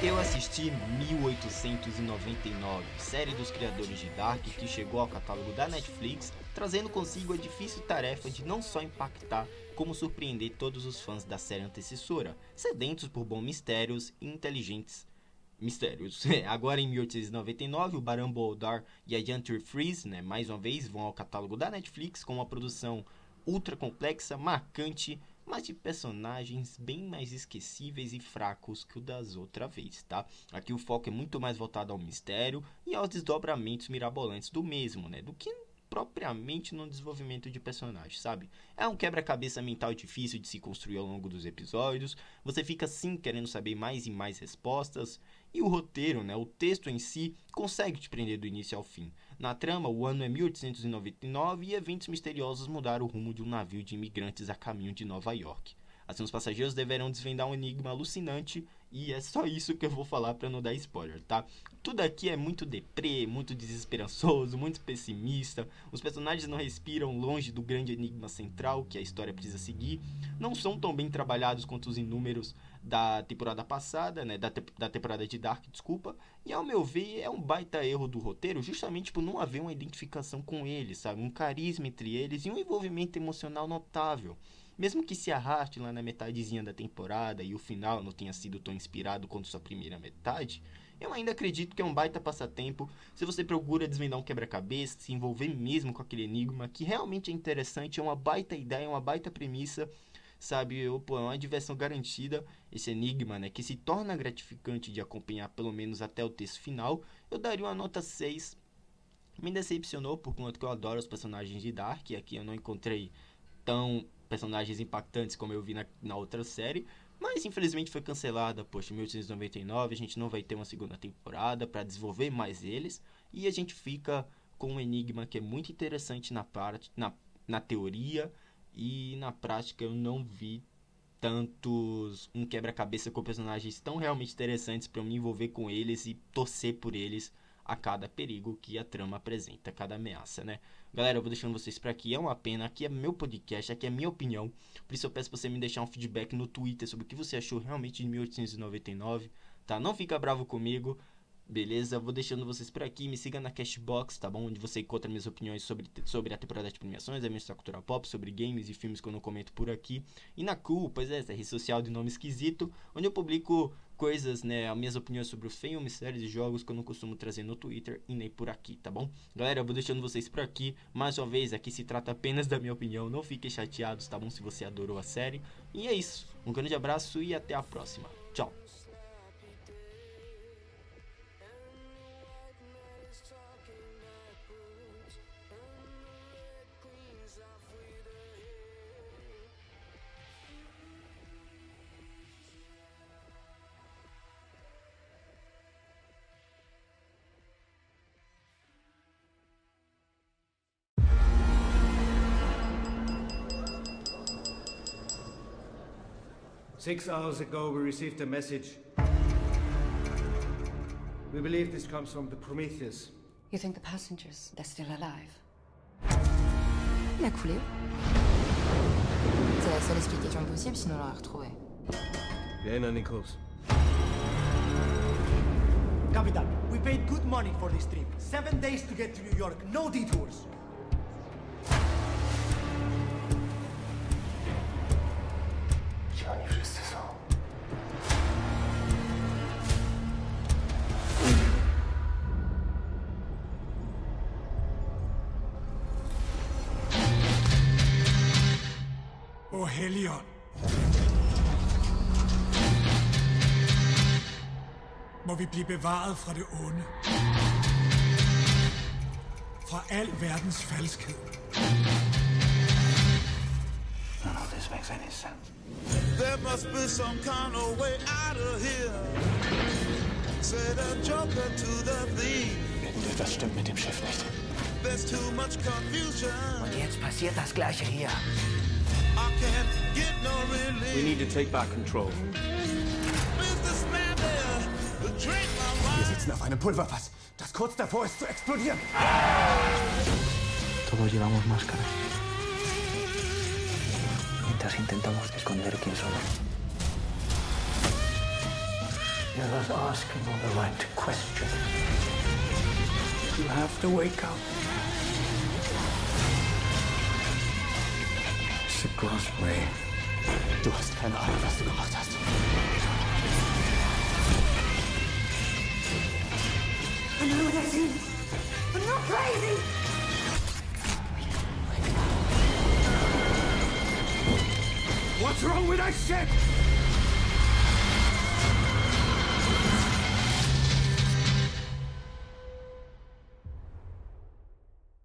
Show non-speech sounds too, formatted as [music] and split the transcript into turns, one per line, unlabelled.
Eu assisti 1899, série dos criadores de Dark que chegou ao catálogo da Netflix, trazendo consigo a difícil tarefa de não só impactar, como surpreender todos os fãs da série antecessora, sedentos por bons mistérios e inteligentes mistérios. [laughs] Agora em 1899, o Baran Boldar e a Jantir Freeze, né, mais uma vez, vão ao catálogo da Netflix com uma produção ultra complexa, marcante, mas de personagens bem mais esquecíveis e fracos que o das outra vez, tá? Aqui o foco é muito mais voltado ao mistério e aos desdobramentos mirabolantes do mesmo, né? Do que propriamente no desenvolvimento de personagens, sabe? É um quebra-cabeça mental difícil de se construir ao longo dos episódios. Você fica sim querendo saber mais e mais respostas. E o roteiro, né, o texto em si, consegue te prender do início ao fim. Na trama, o ano é 1899 e eventos misteriosos mudaram o rumo de um navio de imigrantes a caminho de Nova York. Assim, os passageiros deverão desvendar um enigma alucinante e é só isso que eu vou falar para não dar spoiler, tá? Tudo aqui é muito deprê, muito desesperançoso, muito pessimista. Os personagens não respiram longe do grande enigma central que a história precisa seguir. Não são tão bem trabalhados quanto os inúmeros da temporada passada, né? Da, te da temporada de Dark, desculpa. E ao meu ver, é um baita erro do roteiro, justamente por não haver uma identificação com eles, sabe? Um carisma entre eles e um envolvimento emocional notável. Mesmo que se arraste lá na metadezinha da temporada e o final não tenha sido tão inspirado quanto sua primeira metade, eu ainda acredito que é um baita passatempo se você procura desvendar um quebra-cabeça, se envolver mesmo com aquele enigma que realmente é interessante, é uma baita ideia, é uma baita premissa sabe? Eu, pô, é uma diversão garantida esse enigma, né? Que se torna gratificante de acompanhar pelo menos até o texto final. Eu daria uma nota 6. Me decepcionou por conta que eu adoro os personagens de Dark. E aqui eu não encontrei tão personagens impactantes como eu vi na, na outra série. Mas infelizmente foi cancelada, poxa, em 1899 a gente não vai ter uma segunda temporada para desenvolver mais eles. E a gente fica com um enigma que é muito interessante na, parte, na, na teoria, e na prática eu não vi tantos um quebra-cabeça com personagens tão realmente interessantes para eu me envolver com eles e torcer por eles a cada perigo que a trama apresenta, a cada ameaça, né? Galera, eu vou deixando vocês por aqui, é uma pena, aqui é meu podcast, aqui é minha opinião, por isso eu peço você me deixar um feedback no Twitter sobre o que você achou realmente de 1899, tá? Não fica bravo comigo, Beleza? Vou deixando vocês por aqui. Me siga na Cashbox, tá bom? Onde você encontra minhas opiniões sobre, sobre a temporada de premiações, a minha cultura pop, sobre games e filmes que eu não comento por aqui. E na Cool, pois é, essa rede social de nome esquisito, onde eu publico coisas, né, as minhas opiniões sobre os filmes, séries e jogos que eu não costumo trazer no Twitter e nem por aqui, tá bom? Galera, eu vou deixando vocês por aqui. Mais uma vez, aqui se trata apenas da minha opinião. Não fiquem chateados, tá bom? Se você adorou a série. E é isso. Um grande abraço e até a próxima.
Six hours ago, we received a message. We believe this comes from the Prometheus.
You think the passengers, they're still alive? Il a coulé. C'est la seule explication possible, sinon on l'aurait retrouvé.
Vienna, Nichols.
Capitan, we paid good money for this trip. Seven days to get to New York, no detours.
O Helligånd. Må vi blive bevaret fra det onde. Fra al verdens falskhed.
None of this makes any sense.
There must be some kind of way out of here. Said a joker to the thief.
Irgendetwas stimmt mit dem Schiff nicht.
There's too much confusion.
Und jetzt passiert das Gleiche hier.
I can't get no relief.
We need to take back control.
Businessman there, drink my
Wir
wine.
sitzen auf einem Pulverfass. Das
ist kurz davor, es zu explodieren.
Todos llevamos máscaras. Mientras intentamos esconder quién somos. You're not asking all the right questions. You have to wake up. Way. Du hast keine Ahnung, was du gemacht hast.
I know what I see. I'm not crazy.
What's wrong with that ship?